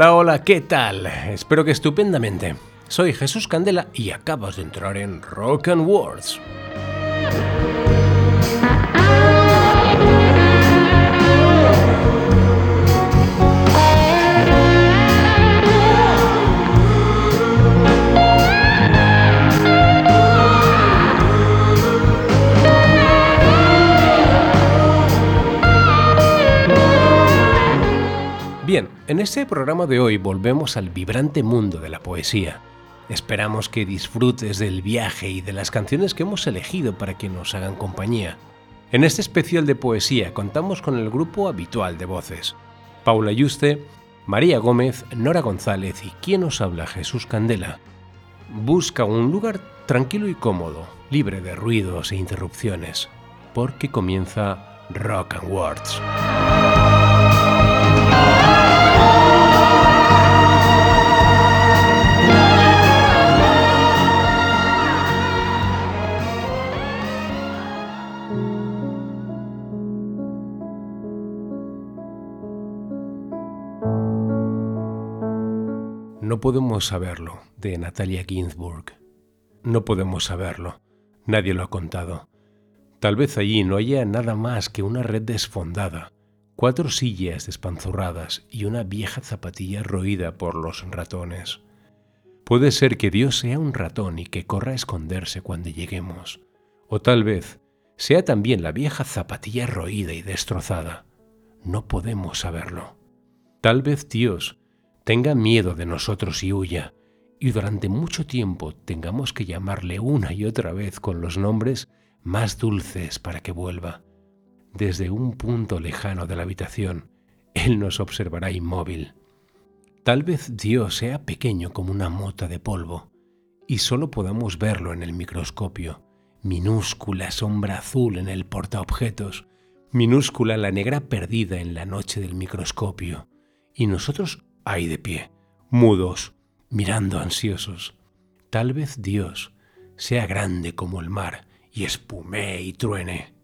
Hola, hola, ¿qué tal? Espero que estupendamente. Soy Jesús Candela y acabas de entrar en Rock and Words. Bien, en este programa de hoy volvemos al vibrante mundo de la poesía. Esperamos que disfrutes del viaje y de las canciones que hemos elegido para que nos hagan compañía. En este especial de poesía contamos con el grupo habitual de voces. Paula Yuste, María Gómez, Nora González y quien nos habla Jesús Candela. Busca un lugar tranquilo y cómodo, libre de ruidos e interrupciones, porque comienza Rock and Words. No podemos saberlo, de Natalia Ginsburg. No podemos saberlo. Nadie lo ha contado. Tal vez allí no haya nada más que una red desfondada, cuatro sillas despanzurradas y una vieja zapatilla roída por los ratones. Puede ser que Dios sea un ratón y que corra a esconderse cuando lleguemos. O tal vez sea también la vieja zapatilla roída y destrozada. No podemos saberlo. Tal vez Dios tenga miedo de nosotros y huya, y durante mucho tiempo tengamos que llamarle una y otra vez con los nombres más dulces para que vuelva. Desde un punto lejano de la habitación, Él nos observará inmóvil. Tal vez Dios sea pequeño como una mota de polvo, y solo podamos verlo en el microscopio, minúscula sombra azul en el portaobjetos, minúscula la negra perdida en la noche del microscopio, y nosotros ahí de pie, mudos, mirando ansiosos. Tal vez Dios sea grande como el mar y espumee y truene.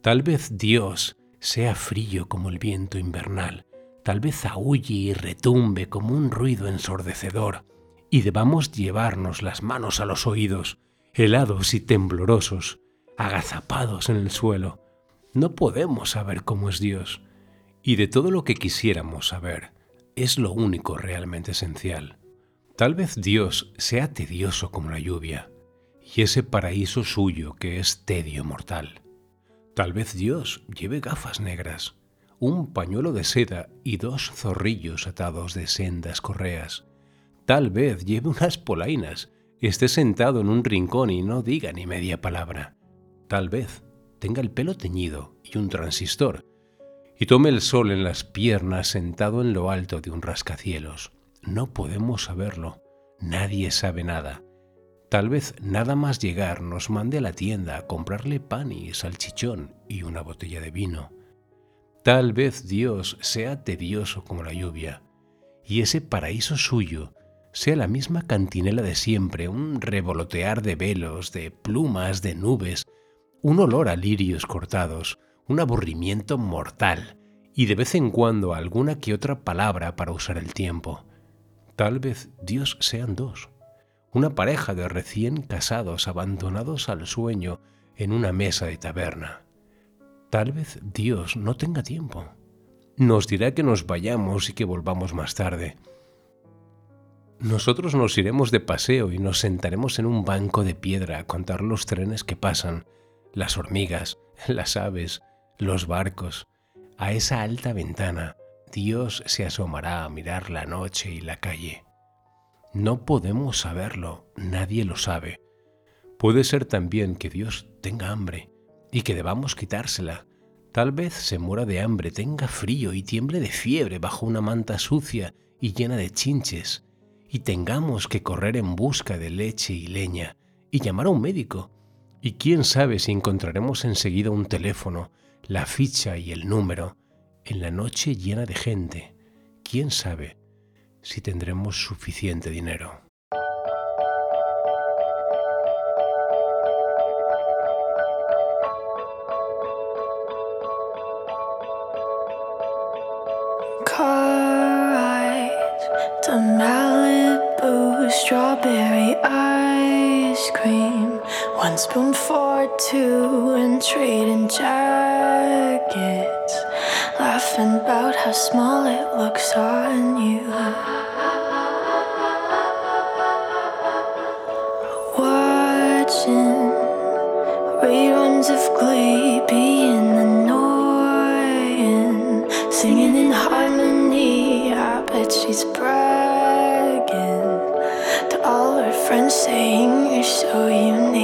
Tal vez Dios sea frío como el viento invernal, tal vez aúlle y retumbe como un ruido ensordecedor, y debamos llevarnos las manos a los oídos, helados y temblorosos, agazapados en el suelo. No podemos saber cómo es Dios, y de todo lo que quisiéramos saber, es lo único realmente esencial. Tal vez Dios sea tedioso como la lluvia, y ese paraíso suyo que es tedio mortal. Tal vez Dios lleve gafas negras, un pañuelo de seda y dos zorrillos atados de sendas correas. Tal vez lleve unas polainas, esté sentado en un rincón y no diga ni media palabra. Tal vez tenga el pelo teñido y un transistor, y tome el sol en las piernas sentado en lo alto de un rascacielos. No podemos saberlo. Nadie sabe nada. Tal vez nada más llegar nos mande a la tienda a comprarle pan y salchichón y una botella de vino. Tal vez Dios sea tedioso como la lluvia, y ese paraíso suyo sea la misma cantinela de siempre, un revolotear de velos, de plumas, de nubes, un olor a lirios cortados, un aburrimiento mortal y de vez en cuando alguna que otra palabra para usar el tiempo. Tal vez Dios sean dos, una pareja de recién casados abandonados al sueño en una mesa de taberna. Tal vez Dios no tenga tiempo. Nos dirá que nos vayamos y que volvamos más tarde. Nosotros nos iremos de paseo y nos sentaremos en un banco de piedra a contar los trenes que pasan, las hormigas, las aves, los barcos. A esa alta ventana Dios se asomará a mirar la noche y la calle. No podemos saberlo, nadie lo sabe. Puede ser también que Dios tenga hambre y que debamos quitársela. Tal vez se muera de hambre, tenga frío y tiemble de fiebre bajo una manta sucia y llena de chinches, y tengamos que correr en busca de leche y leña y llamar a un médico. Y quién sabe si encontraremos enseguida un teléfono, la ficha y el número, en la noche llena de gente. Quién sabe si tendremos suficiente dinero. strawberry ice cream. One spoon for two and trading jackets. Laughing about how small it looks on you. Watching reruns of Glee being annoying. Singing in harmony, I bet she's bragging to all her friends, saying you're so unique.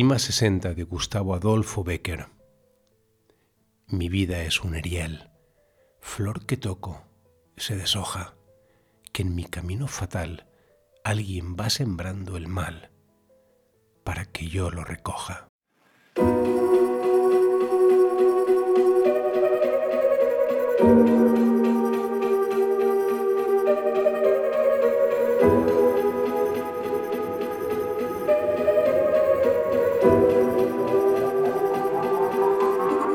Rima 60 de Gustavo Adolfo Becker. Mi vida es un erial, flor que toco, se deshoja, que en mi camino fatal alguien va sembrando el mal para que yo lo recoja.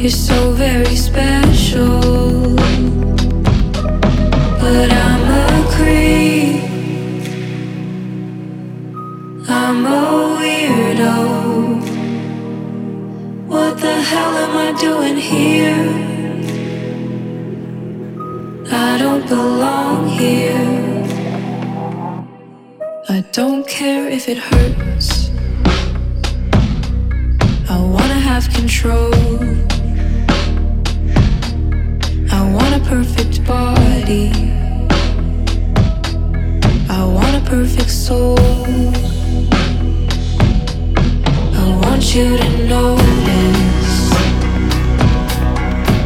You're so very special. But I'm a creep. I'm a weirdo. What the hell am I doing here? I don't belong here. I don't care if it hurts. I wanna have control. Want a perfect body. I want a perfect soul. I want you to notice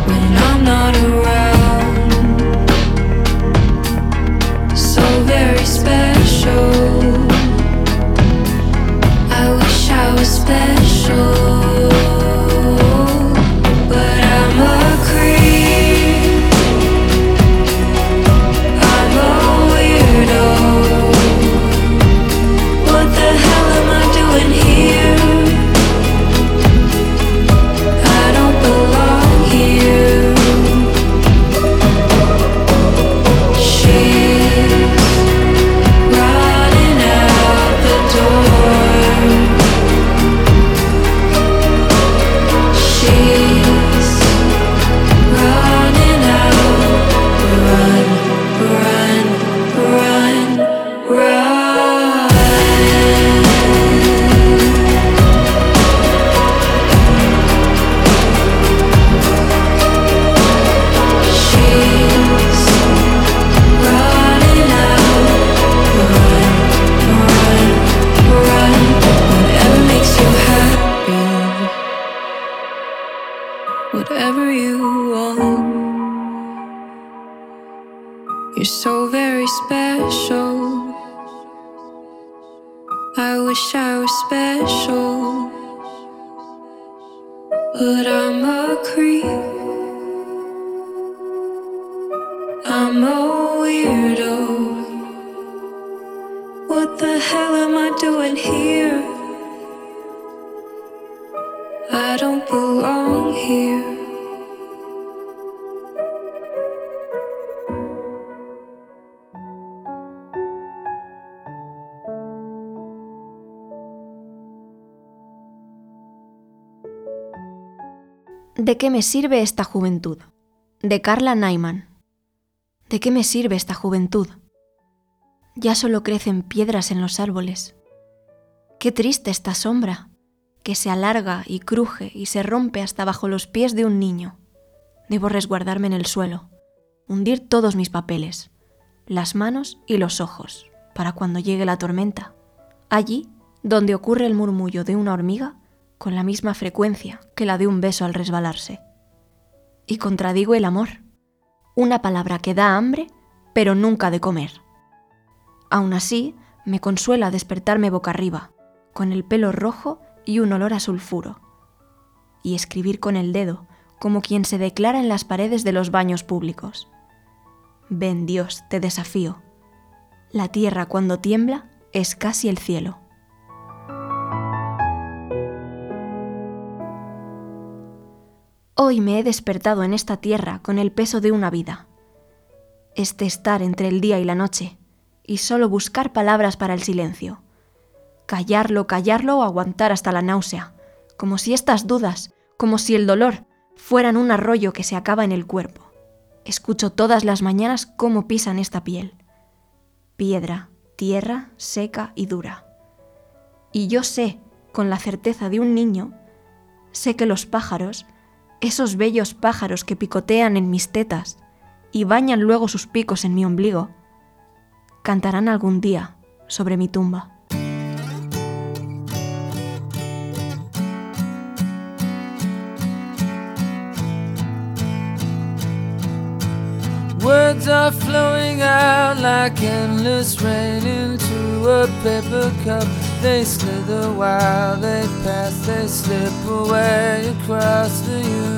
when I'm not around. So very special. I wish I was special. ¿De qué me sirve esta juventud? De Carla Naiman. ¿De qué me sirve esta juventud? Ya solo crecen piedras en los árboles. Qué triste esta sombra, que se alarga y cruje y se rompe hasta bajo los pies de un niño. Debo resguardarme en el suelo, hundir todos mis papeles, las manos y los ojos, para cuando llegue la tormenta. Allí, donde ocurre el murmullo de una hormiga, con la misma frecuencia que la de un beso al resbalarse. Y contradigo el amor, una palabra que da hambre, pero nunca de comer. Aún así, me consuela despertarme boca arriba, con el pelo rojo y un olor a sulfuro, y escribir con el dedo, como quien se declara en las paredes de los baños públicos. Ven Dios, te desafío. La tierra cuando tiembla es casi el cielo. Hoy me he despertado en esta tierra con el peso de una vida. Este estar entre el día y la noche, y solo buscar palabras para el silencio. Callarlo, callarlo o aguantar hasta la náusea, como si estas dudas, como si el dolor, fueran un arroyo que se acaba en el cuerpo. Escucho todas las mañanas cómo pisan esta piel. Piedra, tierra, seca y dura. Y yo sé, con la certeza de un niño, sé que los pájaros, esos bellos pájaros que picotean en mis tetas y bañan luego sus picos en mi ombligo, cantarán algún día sobre mi tumba. Words are flowing out like endless rain into a paper cup. They slither while they pass, they slip away across the universe.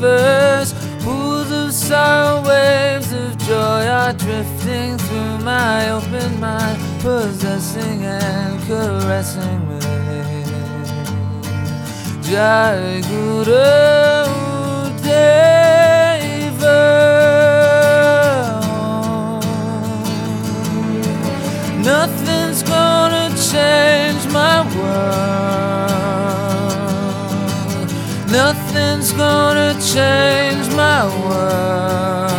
Pools of sorrow waves of joy are drifting through my open mind, possessing and caressing me. Jai Guru Deva. Nothing's gonna change my world. Nothing's gonna change my world.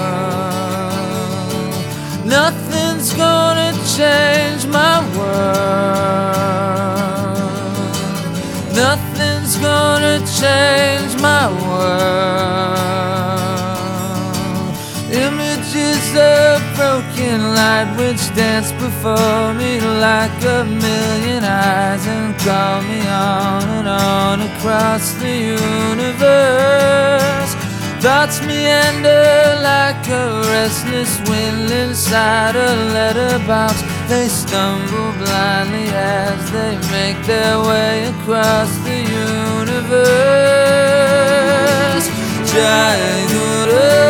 Nothing's gonna change my world. Nothing's gonna change my world. Images of broken light which dance before me like a million eyes and call me on and on across the universe. Thoughts meander like a restless wind inside a letterbox. They stumble blindly as they make their way across the universe. Jai Guru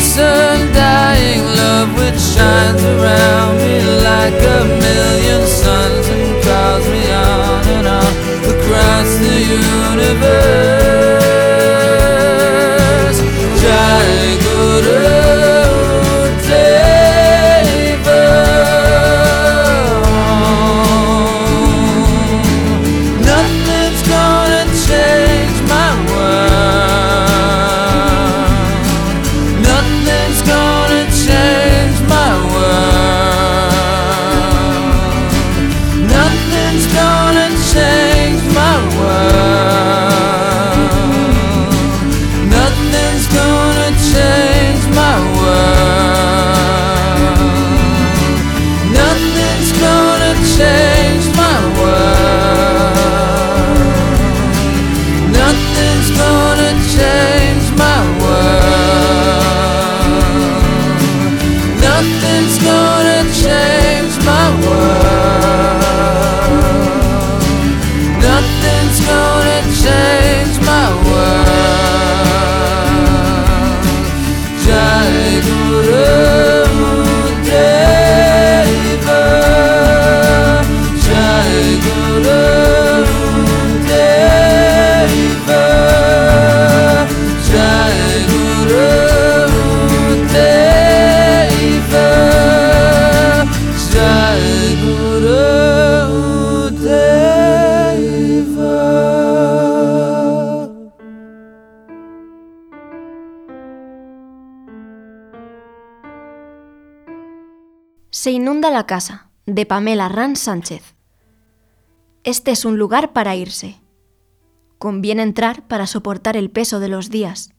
Limitless, undying love which shines around me like a million suns and calls me on and on across the universe. Casa, de Pamela Ran Sánchez. Este es un lugar para irse. Conviene entrar para soportar el peso de los días.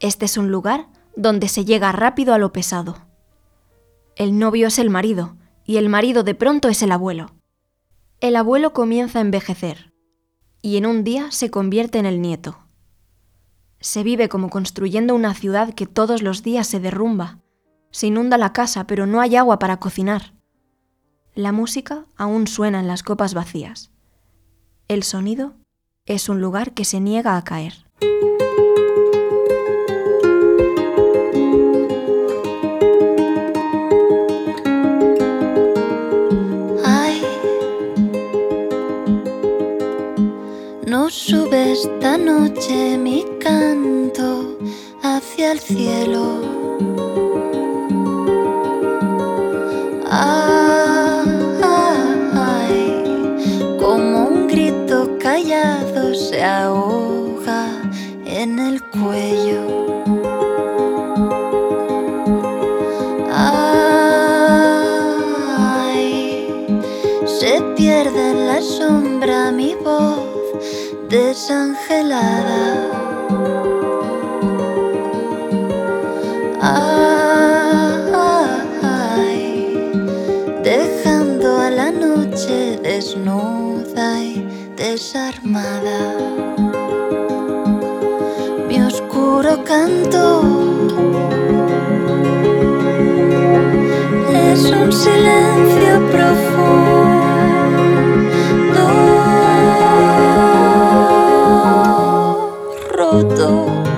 Este es un lugar donde se llega rápido a lo pesado. El novio es el marido y el marido de pronto es el abuelo. El abuelo comienza a envejecer y en un día se convierte en el nieto. Se vive como construyendo una ciudad que todos los días se derrumba. Se inunda la casa, pero no hay agua para cocinar. La música aún suena en las copas vacías. El sonido es un lugar que se niega a caer. Ay, no sube esta noche mi canto hacia el cielo. ahoga en el cuello. Ay, se pierde en la sombra mi voz desangelada. Ay, dejando a la noche desnuda desarmada. Mi oscuro canto es un silencio profundo, roto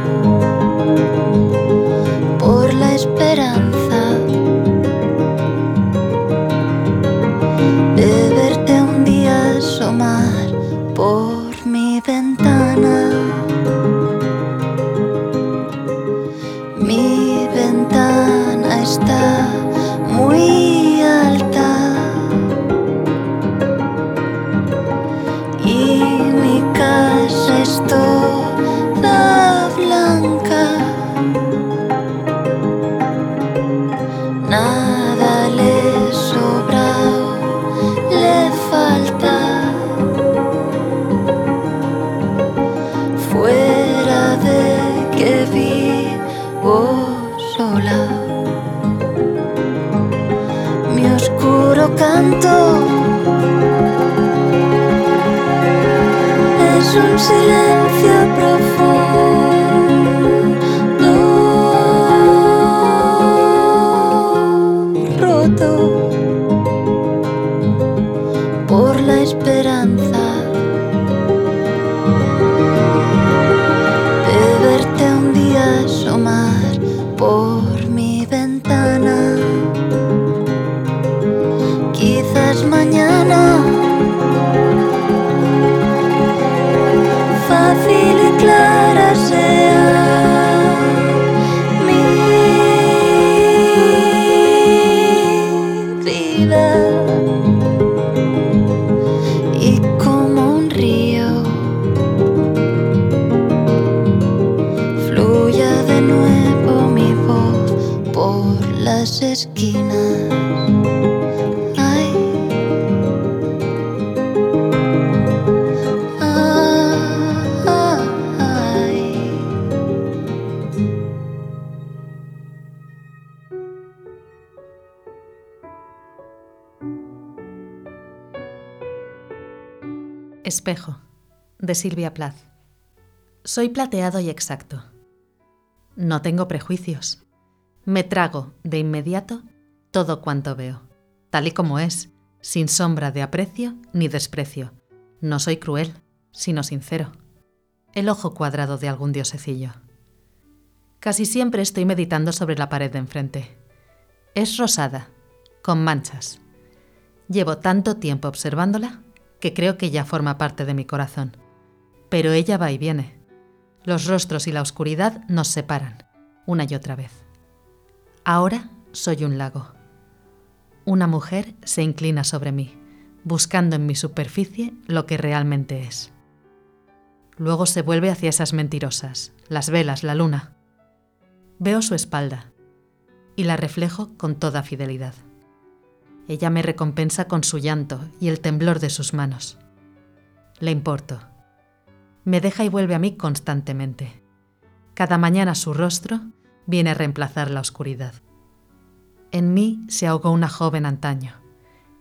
Silvia Plath. Soy plateado y exacto. No tengo prejuicios. Me trago de inmediato todo cuanto veo, tal y como es, sin sombra de aprecio ni desprecio. No soy cruel, sino sincero. El ojo cuadrado de algún diosecillo. Casi siempre estoy meditando sobre la pared de enfrente. Es rosada, con manchas. Llevo tanto tiempo observándola que creo que ya forma parte de mi corazón. Pero ella va y viene. Los rostros y la oscuridad nos separan, una y otra vez. Ahora soy un lago. Una mujer se inclina sobre mí, buscando en mi superficie lo que realmente es. Luego se vuelve hacia esas mentirosas, las velas, la luna. Veo su espalda y la reflejo con toda fidelidad. Ella me recompensa con su llanto y el temblor de sus manos. Le importo. Me deja y vuelve a mí constantemente. Cada mañana su rostro viene a reemplazar la oscuridad. En mí se ahogó una joven antaño,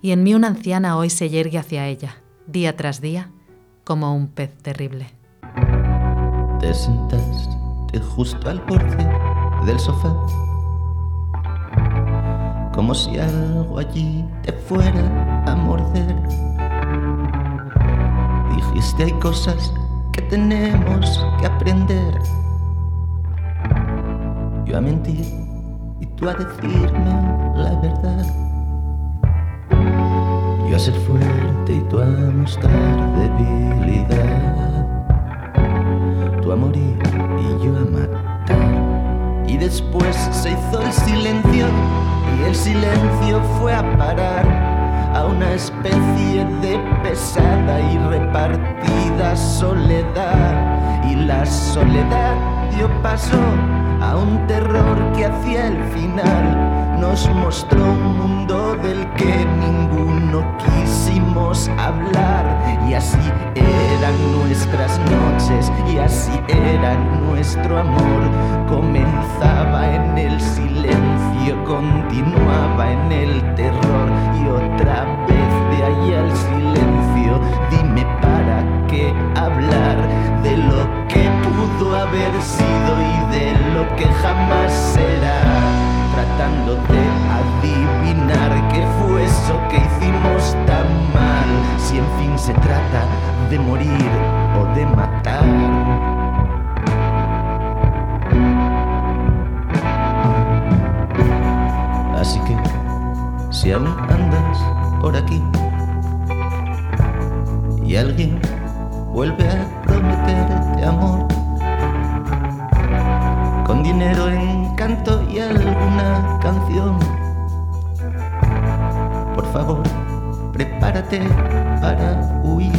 y en mí una anciana hoy se yergue hacia ella, día tras día, como un pez terrible. Te sentaste justo al borde del sofá, como si algo allí te fuera a morder. Dijiste hay cosas que tenemos que aprender. Yo a mentir y tú a decirme la verdad. Yo a ser fuerte y tú a mostrar debilidad. Tú a morir y yo a matar. Y después se hizo el silencio y el silencio fue a parar a una especie de pesada y repartida soledad. Y la soledad dio paso a un terror que hacia el final nos mostró un mundo del que ninguno quisimos hablar. Y así eran nuestras noches, y así era nuestro amor. Comenzaba en el silencio, continuaba en el terror, y otra vez de ahí al silencio. Dime para qué hablar de lo que pudo haber sido y de lo que jamás será tratando de adivinar qué fue eso que hicimos tan mal, si en fin se trata de morir o de matar. Así que, si aún andas por aquí y alguien vuelve a prometerte amor, con dinero, encanto y alguna canción. Por favor, prepárate para huir.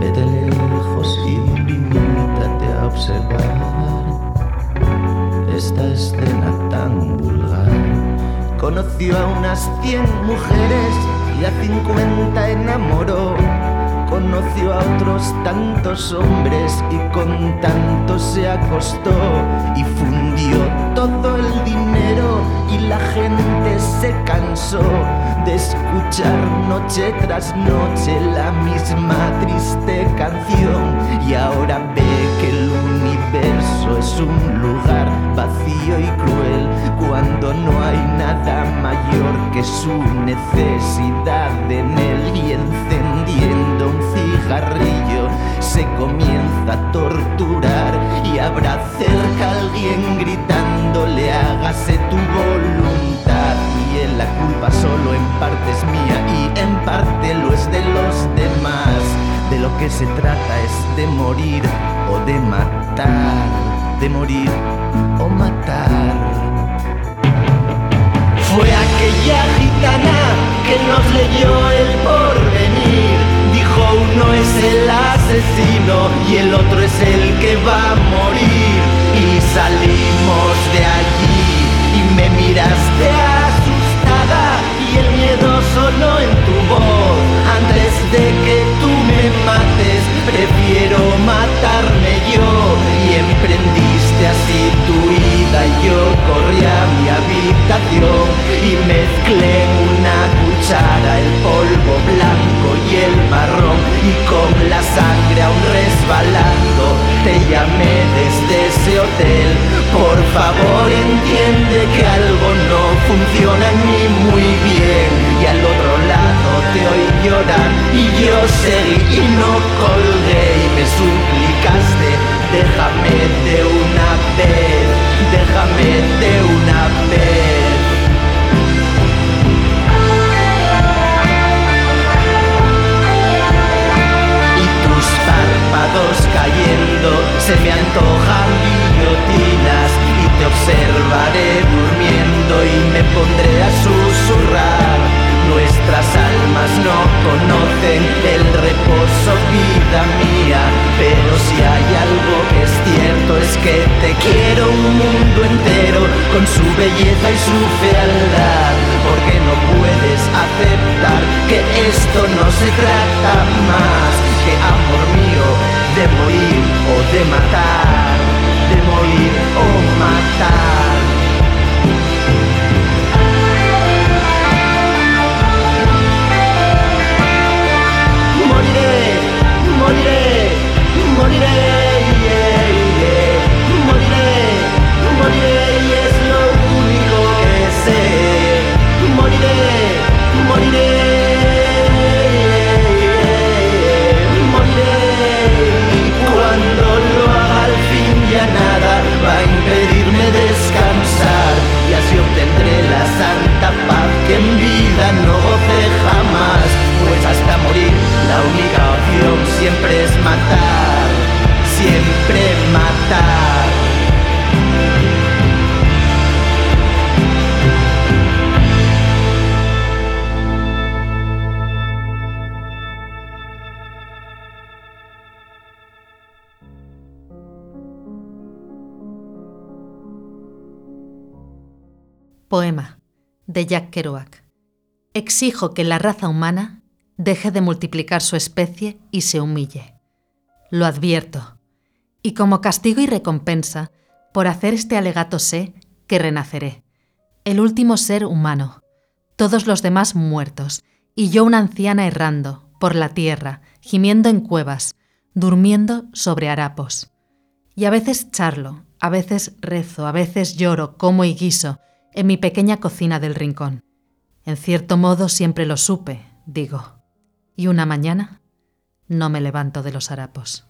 Vete lejos y limítate a observar esta escena tan vulgar. Conoció a unas 100 mujeres y a 50 enamoró conoció a otros tantos hombres y con tantos se acostó y fundió todo el dinero y la gente se cansó de escuchar noche tras noche la misma triste canción. Y ahora ve que el universo es un lugar vacío y cruel cuando no hay nada mayor que su necesidad en él y encendiendo se comienza a torturar y habrá cerca alguien gritándole hágase tu voluntad y en la culpa solo en parte es mía y en parte lo es de los demás. De lo que se trata es de morir o de matar de morir o matar. Fue aquella gitana que nos leyó el porvenir. Uno es el asesino y el otro es el que va a morir. Y salimos de allí y me miraste asustada y el miedo sonó en tu voz. Antes de que tú me mates, prefiero matarme yo. Y emprendiste así tu ida y yo corrí a mi habitación y mezclé en una cuchara el polvo blanco y el marrón y con la sangre aún resbalando te llamé desde ese hotel. Por favor entiende que algo no funciona ni muy bien y al otro lado te oí llorar y yo seguí y no colgué y me suplicaste déjame de una vez, déjame de una vez. Cayendo se me antojan guillotinas y te observaré durmiendo y me pondré a susurrar. Nuestras almas no conocen el reposo, vida mía, pero si hay algo que es cierto es que te quiero un mundo entero con su belleza y su fealdad, porque no puedes aceptar que esto no se trata más que amor mío de morir o de matar, de morir o matar. Jack Kerouac. Exijo que la raza humana deje de multiplicar su especie y se humille. Lo advierto. Y como castigo y recompensa, por hacer este alegato sé que renaceré. El último ser humano, todos los demás muertos, y yo una anciana errando por la tierra, gimiendo en cuevas, durmiendo sobre harapos. Y a veces charlo, a veces rezo, a veces lloro, como y guiso, en mi pequeña cocina del rincón. En cierto modo siempre lo supe, digo. Y una mañana no me levanto de los harapos.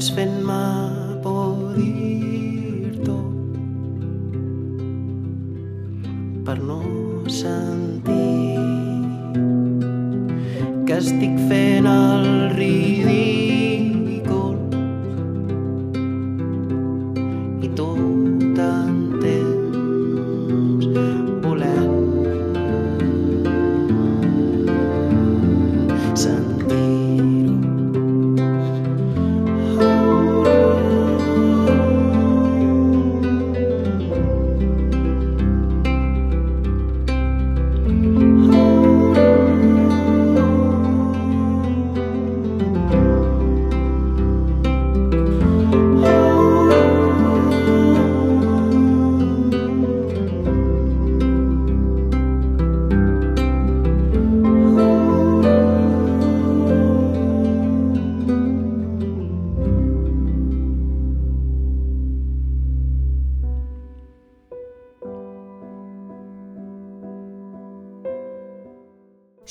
spend my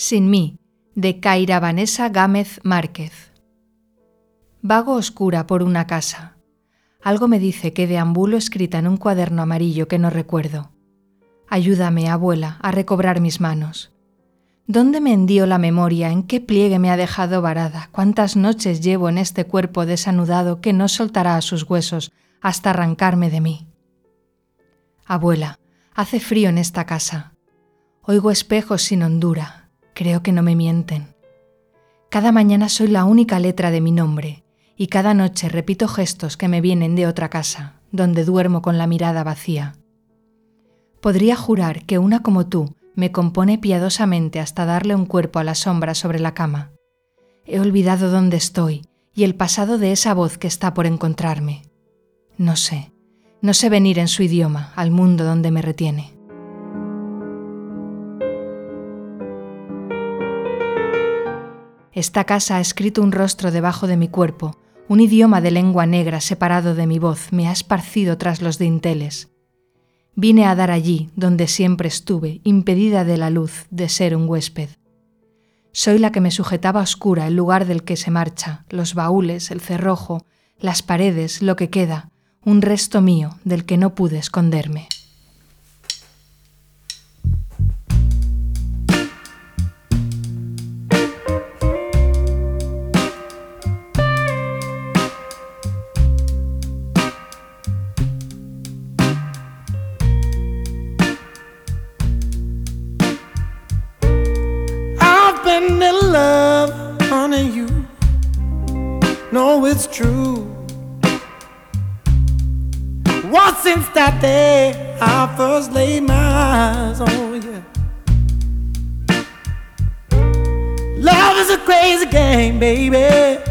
Sin mí, de Kaira Vanessa Gámez Márquez. Vago oscura por una casa. Algo me dice que deambulo escrita en un cuaderno amarillo que no recuerdo. Ayúdame, abuela, a recobrar mis manos. ¿Dónde me hendió la memoria? ¿En qué pliegue me ha dejado varada? ¿Cuántas noches llevo en este cuerpo desanudado que no soltará a sus huesos hasta arrancarme de mí? Abuela, hace frío en esta casa. Oigo espejos sin hondura. Creo que no me mienten. Cada mañana soy la única letra de mi nombre y cada noche repito gestos que me vienen de otra casa, donde duermo con la mirada vacía. Podría jurar que una como tú me compone piadosamente hasta darle un cuerpo a la sombra sobre la cama. He olvidado dónde estoy y el pasado de esa voz que está por encontrarme. No sé, no sé venir en su idioma al mundo donde me retiene. Esta casa ha escrito un rostro debajo de mi cuerpo, un idioma de lengua negra separado de mi voz me ha esparcido tras los dinteles. Vine a dar allí, donde siempre estuve, impedida de la luz, de ser un huésped. Soy la que me sujetaba oscura el lugar del que se marcha, los baúles, el cerrojo, las paredes, lo que queda, un resto mío del que no pude esconderme. You know it's true. What since that day I first laid my eyes on you? Love is a crazy game, baby.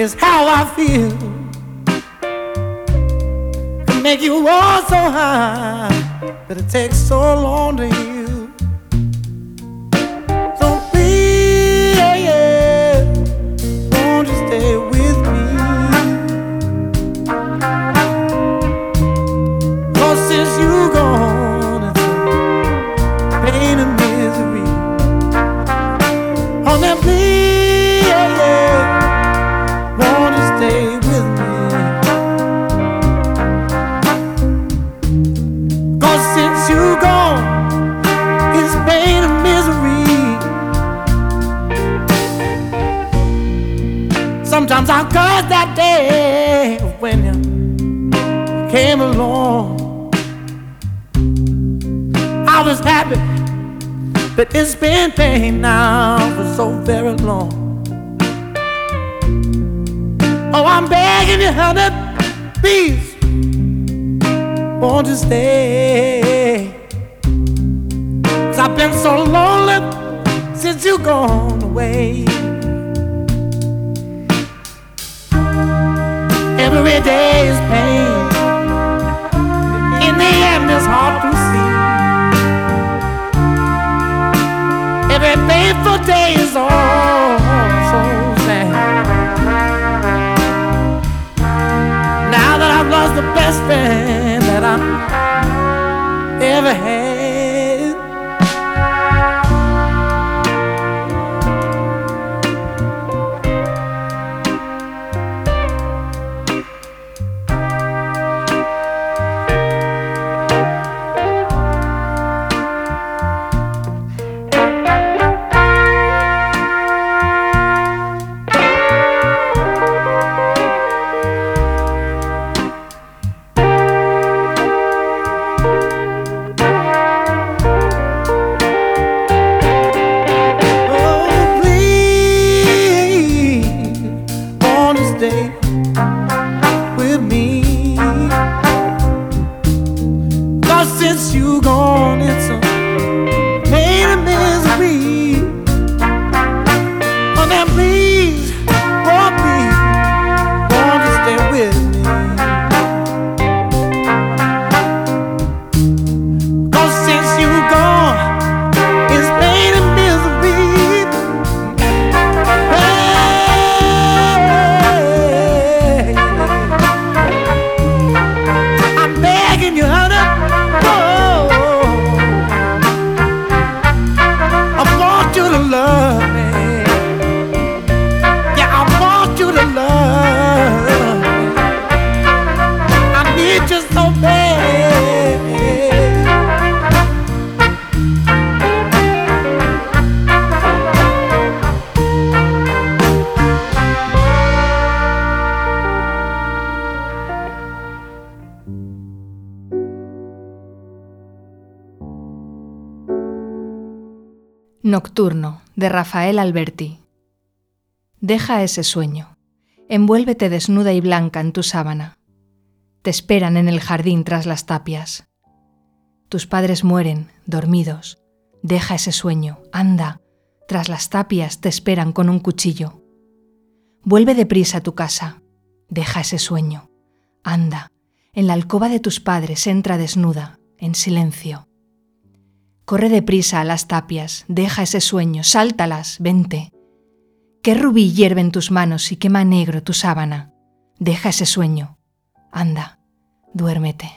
It's how I feel. Can make you all so high, but it takes so long to heal. But it's been pain now for so very long. Oh, I'm begging you, honey, please, won't you stay? Cause I've been so lonely since you gone away. Every day is pain. In the end, it's hard Every painful day is all so sad. Now that I've lost the best friend that I ever had. Rafael Alberti. Deja ese sueño. Envuélvete desnuda y blanca en tu sábana. Te esperan en el jardín tras las tapias. Tus padres mueren, dormidos. Deja ese sueño, anda. Tras las tapias te esperan con un cuchillo. Vuelve deprisa a tu casa. Deja ese sueño. Anda. En la alcoba de tus padres entra desnuda, en silencio. Corre deprisa a las tapias, deja ese sueño, sáltalas, vente. Qué rubí hierve en tus manos y quema negro tu sábana. Deja ese sueño. Anda, duérmete.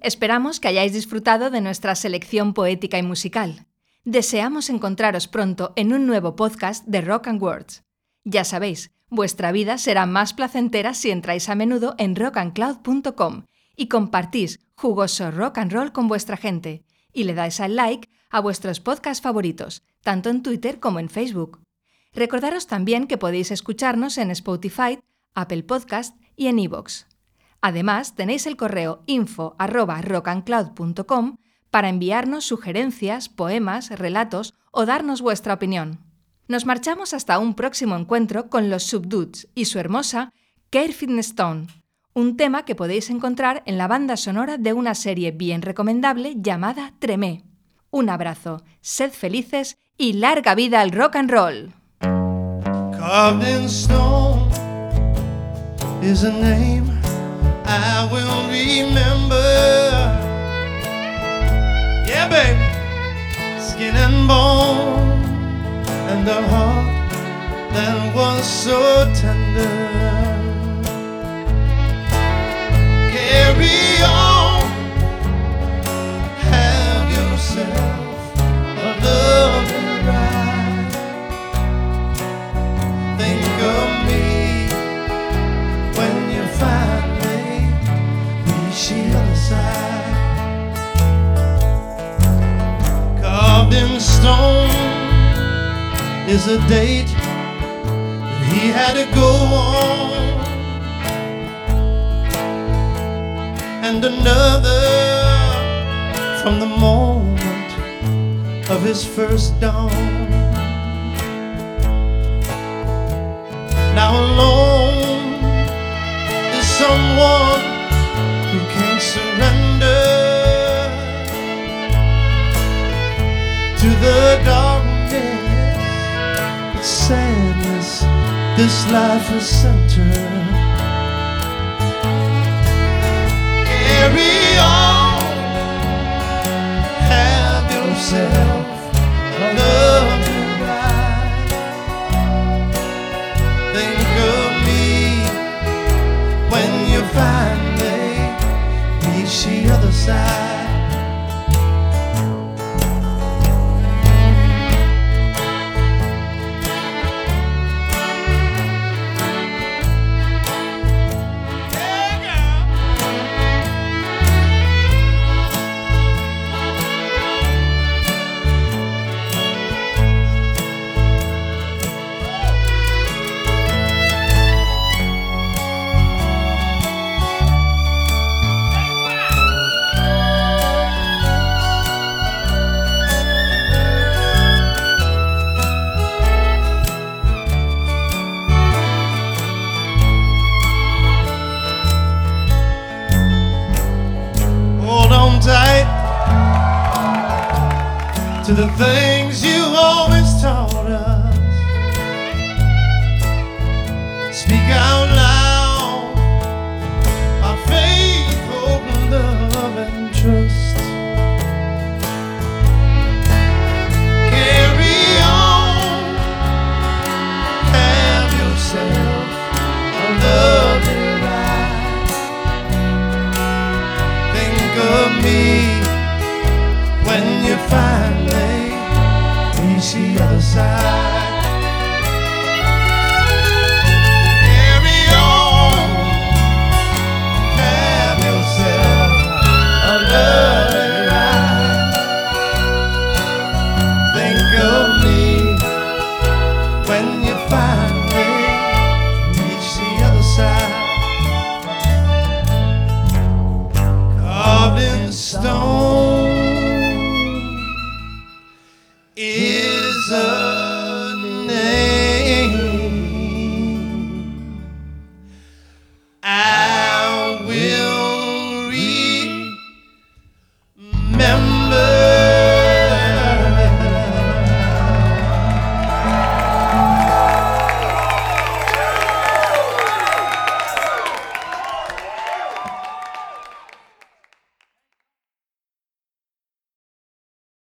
Esperamos que hayáis disfrutado de nuestra selección poética y musical. Deseamos encontraros pronto en un nuevo podcast de Rock and Words. Ya sabéis, vuestra vida será más placentera si entráis a menudo en rockandcloud.com y compartís jugoso rock and roll con vuestra gente y le dais al like a vuestros podcasts favoritos, tanto en Twitter como en Facebook. Recordaros también que podéis escucharnos en Spotify, Apple Podcast y en iVoox. Además, tenéis el correo info arroba rockandcloud.com para enviarnos sugerencias, poemas, relatos o darnos vuestra opinión. Nos marchamos hasta un próximo encuentro con los Subdudes y su hermosa Care Stone, un tema que podéis encontrar en la banda sonora de una serie bien recomendable llamada Tremé. Un abrazo, sed felices y larga vida al rock and roll. I will remember. Yeah, baby. Skin and bone and a heart that was so tender. Carry on, have yourself a loving ride. Think of side. Carved in stone is a date that he had to go on, and another from the moment of his first dawn. Now alone is someone This life is centered. Carry on, have yourself a ride. Think of me when you finally reach the other side.